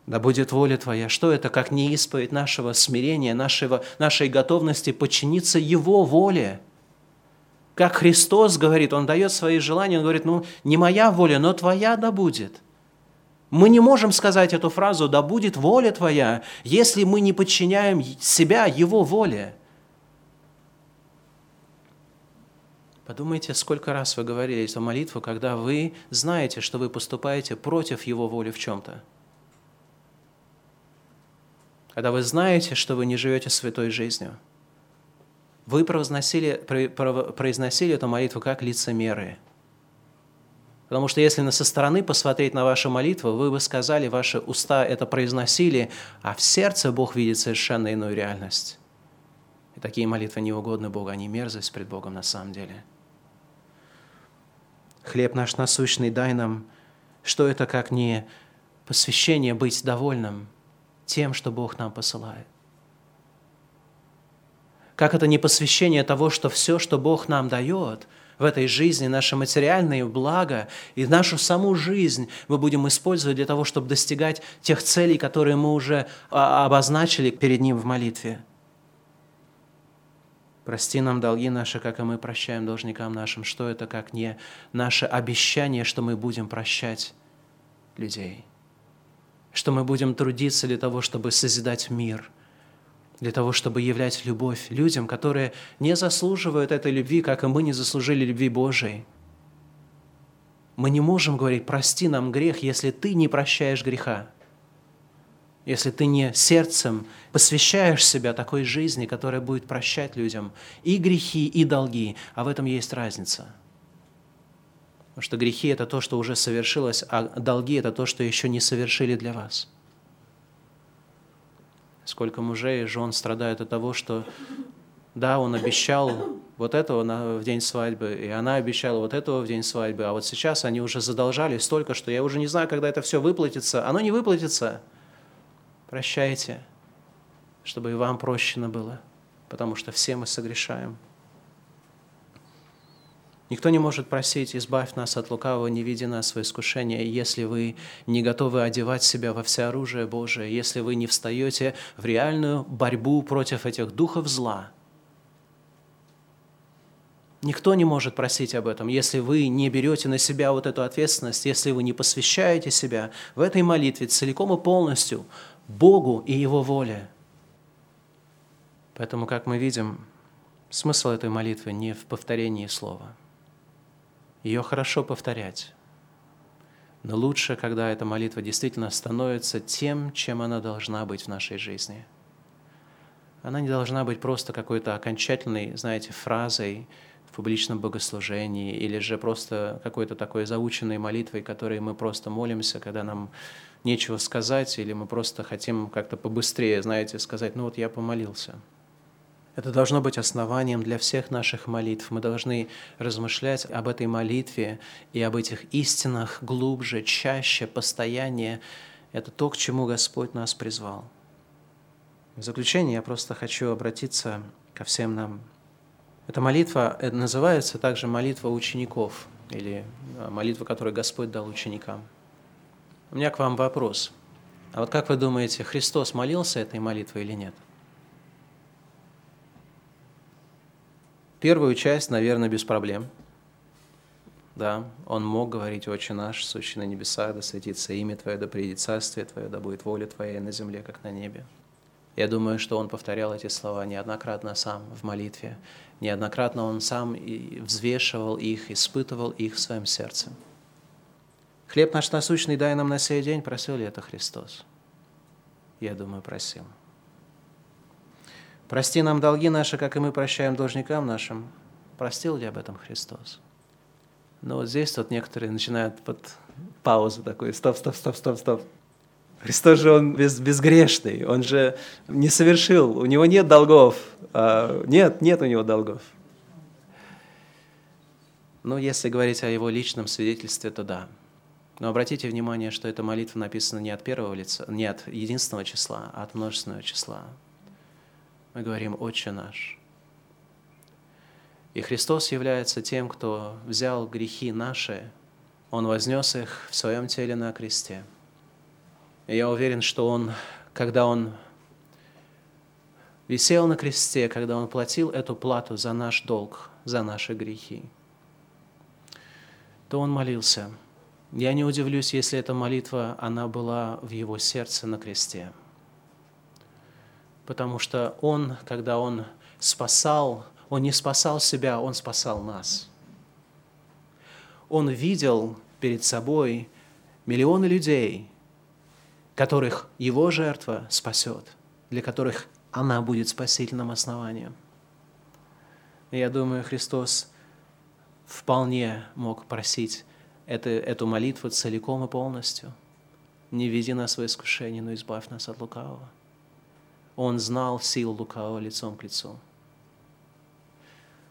S1: Да будет воля Твоя. Что это, как не исповедь нашего смирения, нашего, нашей готовности подчиниться Его воле? Как Христос говорит, Он дает свои желания, Он говорит, ну, не моя воля, но Твоя да будет – мы не можем сказать эту фразу «да будет воля Твоя», если мы не подчиняем себя Его воле. Подумайте, сколько раз вы говорили эту молитву, когда вы знаете, что вы поступаете против Его воли в чем-то. Когда вы знаете, что вы не живете святой жизнью. Вы произносили, произносили эту молитву как лицемеры – Потому что если со стороны посмотреть на вашу молитву, вы бы сказали, ваши уста это произносили, а в сердце Бог видит совершенно иную реальность. И такие молитвы не угодны Богу, они мерзость пред Богом на самом деле. Хлеб наш насущный дай нам, что это как не посвящение быть довольным тем, что Бог нам посылает. Как это не посвящение того, что все, что Бог нам дает – в этой жизни, наше материальное благо и нашу саму жизнь мы будем использовать для того, чтобы достигать тех целей, которые мы уже а, обозначили перед Ним в молитве. Прости нам долги наши, как и мы прощаем должникам нашим. Что это, как не наше обещание, что мы будем прощать людей? Что мы будем трудиться для того, чтобы созидать мир – для того, чтобы являть любовь людям, которые не заслуживают этой любви, как и мы не заслужили любви Божией. Мы не можем говорить, прости нам грех, если ты не прощаешь греха, если ты не сердцем посвящаешь себя такой жизни, которая будет прощать людям и грехи, и долги, а в этом есть разница. Потому что грехи – это то, что уже совершилось, а долги – это то, что еще не совершили для вас – Сколько мужей и жен страдают от того, что да, он обещал вот этого в день свадьбы, и она обещала вот этого в день свадьбы, а вот сейчас они уже задолжали столько, что я уже не знаю, когда это все выплатится. Оно не выплатится. Прощайте, чтобы и вам прощено было, потому что все мы согрешаем. Никто не может просить, избавь нас от лукавого, не веди нас в искушение, если вы не готовы одевать себя во всеоружие Божие, если вы не встаете в реальную борьбу против этих духов зла. Никто не может просить об этом, если вы не берете на себя вот эту ответственность, если вы не посвящаете себя в этой молитве целиком и полностью Богу и Его воле. Поэтому, как мы видим, смысл этой молитвы не в повторении слова – ее хорошо повторять. Но лучше, когда эта молитва действительно становится тем, чем она должна быть в нашей жизни. Она не должна быть просто какой-то окончательной, знаете, фразой в публичном богослужении или же просто какой-то такой заученной молитвой, которой мы просто молимся, когда нам нечего сказать, или мы просто хотим как-то побыстрее, знаете, сказать, ну вот я помолился – это должно быть основанием для всех наших молитв. Мы должны размышлять об этой молитве и об этих истинах глубже, чаще, постояннее. Это то, к чему Господь нас призвал. В заключение я просто хочу обратиться ко всем нам. Эта молитва это называется также молитва учеников или а, молитва, которую Господь дал ученикам. У меня к вам вопрос. А вот как вы думаете, Христос молился этой молитвой или нет? Первую часть, наверное, без проблем. Да, он мог говорить «Отче наш, сущий на небесах, да светится имя Твое, да придет царствие Твое, да будет воля Твоя на земле, как на небе». Я думаю, что он повторял эти слова неоднократно сам в молитве. Неоднократно он сам и взвешивал их, испытывал их в своем сердце. Хлеб наш насущный дай нам на сей день, просил ли это Христос? Я думаю, просил. Прости нам долги наши, как и мы прощаем должникам нашим. Простил ли об этом Христос? Но вот здесь вот некоторые начинают под паузу такой, стоп, стоп, стоп, стоп, стоп. Христос же он без, безгрешный, он же не совершил, у него нет долгов. А, нет, нет у него долгов. Ну, если говорить о его личном свидетельстве, то да. Но обратите внимание, что эта молитва написана не от первого лица, не от единственного числа, а от множественного числа. Мы говорим «Отче наш». И Христос является тем, кто взял грехи наши, Он вознес их в Своем теле на кресте. И я уверен, что Он, когда Он висел на кресте, когда Он платил эту плату за наш долг, за наши грехи, то Он молился – я не удивлюсь, если эта молитва, она была в его сердце на кресте. Потому что он, когда он спасал, он не спасал себя, он спасал нас. Он видел перед собой миллионы людей, которых его жертва спасет, для которых она будет спасительным основанием. Я думаю, Христос вполне мог просить это, эту молитву целиком и полностью. Не веди нас в искушение, но избавь нас от лукавого. Он знал силу лукавого лицом к лицу.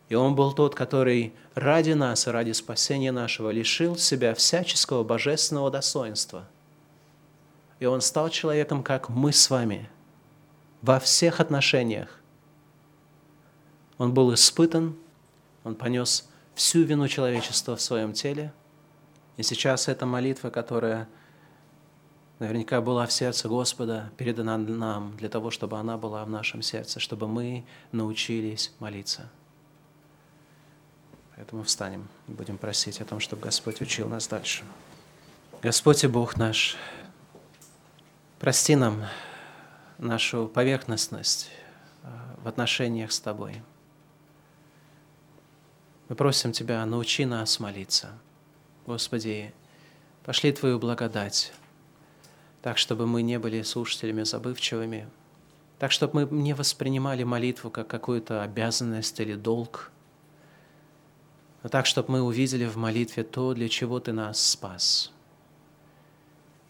S1: И Он был тот, который ради нас и ради спасения нашего лишил себя всяческого божественного достоинства. И Он стал человеком, как мы с вами, во всех отношениях. Он был испытан, Он понес всю вину человечества в своем теле – и сейчас эта молитва, которая наверняка была в сердце Господа, передана нам для того, чтобы она была в нашем сердце, чтобы мы научились молиться. Поэтому встанем и будем просить о том, чтобы Господь учил нас дальше. Господь и Бог наш, прости нам нашу поверхностность э, в отношениях с Тобой. Мы просим Тебя, научи нас молиться – Господи, пошли Твою благодать, так, чтобы мы не были слушателями забывчивыми, так, чтобы мы не воспринимали молитву как какую-то обязанность или долг, но так, чтобы мы увидели в молитве то, для чего Ты нас спас.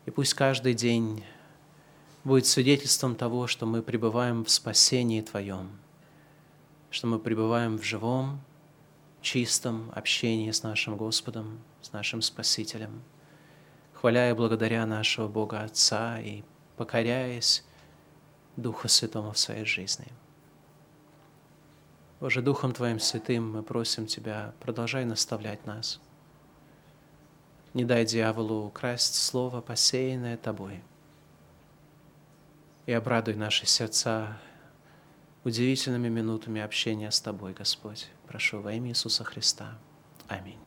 S1: И пусть каждый день будет свидетельством того, что мы пребываем в спасении Твоем, что мы пребываем в живом, чистом общении с нашим Господом, с нашим Спасителем, хваля и благодаря нашего Бога Отца и покоряясь Духа Святому в своей жизни. Боже, Духом Твоим Святым мы просим Тебя, продолжай наставлять нас. Не дай дьяволу украсть слово, посеянное Тобой. И обрадуй наши сердца удивительными минутами общения с Тобой, Господь. Прошу во имя Иисуса Христа. Аминь.